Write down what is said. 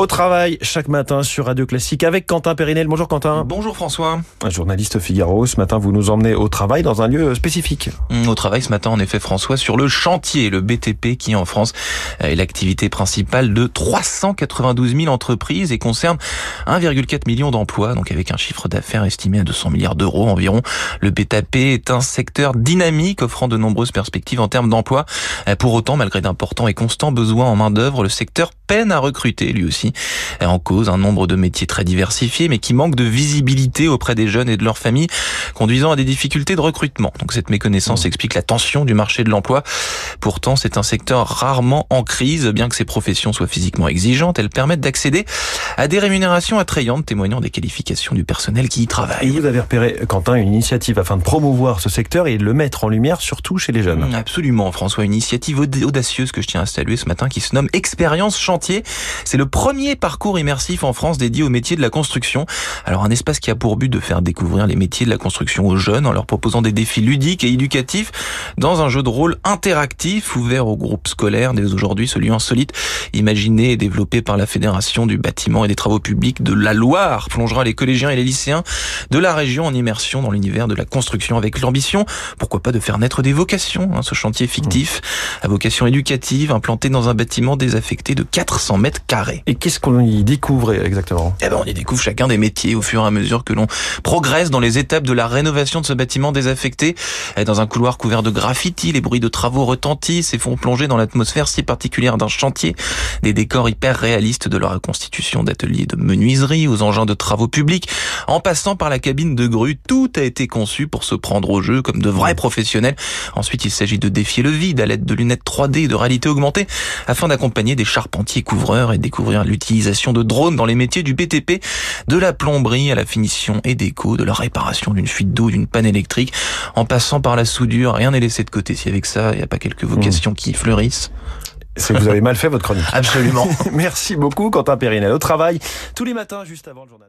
Au travail, chaque matin sur Radio Classique avec Quentin Périnel. Bonjour Quentin. Bonjour François. Un journaliste Figaro. Ce matin, vous nous emmenez au travail dans un lieu spécifique. Mmh, au travail ce matin, en effet, François, sur le chantier, le BTP, qui en France est l'activité principale de 392 000 entreprises et concerne 1,4 million d'emplois, donc avec un chiffre d'affaires estimé à 200 milliards d'euros environ. Le BTP est un secteur dynamique offrant de nombreuses perspectives en termes d'emploi. Pour autant, malgré d'importants et constants besoins en main d'œuvre, le secteur peine à recruter lui aussi en cause un nombre de métiers très diversifiés, mais qui manquent de visibilité auprès des jeunes et de leurs familles, conduisant à des difficultés de recrutement. Donc cette méconnaissance mmh. explique la tension du marché de l'emploi. Pourtant, c'est un secteur rarement en crise, bien que ces professions soient physiquement exigeantes, elles permettent d'accéder à des rémunérations attrayantes, témoignant des qualifications du personnel qui y travaille. Et vous avez repéré, Quentin, une initiative afin de promouvoir ce secteur et de le mettre en lumière, surtout chez les jeunes. Absolument, François, une initiative audacieuse que je tiens à saluer ce matin qui se nomme Expérience Chantier. C'est le premier parcours immersif en France dédié au métier de la construction. Alors un espace qui a pour but de faire découvrir les métiers de la construction aux jeunes en leur proposant des défis ludiques et éducatifs dans un jeu de rôle interactif ouvert aux groupes scolaires. Dès aujourd'hui, ce lieu insolite, imaginé et développé par la Fédération du bâtiment et des travaux publics de la Loire, plongera les collégiens et les lycéens de la région en immersion dans l'univers de la construction avec l'ambition, pourquoi pas de faire naître des vocations, hein, ce chantier fictif à vocation éducative implanté dans un bâtiment désaffecté de 400 mètres carrés. Et qu'est-ce qu'on y découvre exactement? Eh ben, on y découvre chacun des métiers au fur et à mesure que l'on progresse dans les étapes de la rénovation de ce bâtiment désaffecté. Dans un couloir couvert de graffiti, les bruits de travaux retentissent et font plonger dans l'atmosphère si particulière d'un chantier. Des décors hyper réalistes de leur reconstitution d'ateliers de menuiserie aux engins de travaux publics, en passant par la cabine de grue, tout a été conçu pour se prendre au jeu comme de vrais professionnels. Ensuite, il s'agit de défier le vide à l'aide de lunettes 3D et de réalité augmentée afin d'accompagner des charpentiers couvreurs et découvrir l'utilisation de drones dans les métiers du BTP, de la plomberie à la finition et déco, de la réparation d'une fuite d'eau, d'une panne électrique, en passant par la soudure. Rien n'est laissé de côté si avec ça, il n'y a pas quelques vocations qui fleurissent. C'est que vous avez mal fait votre chronique. Absolument. Merci beaucoup Quentin Périnel. Au travail, tous les matins juste avant le journal.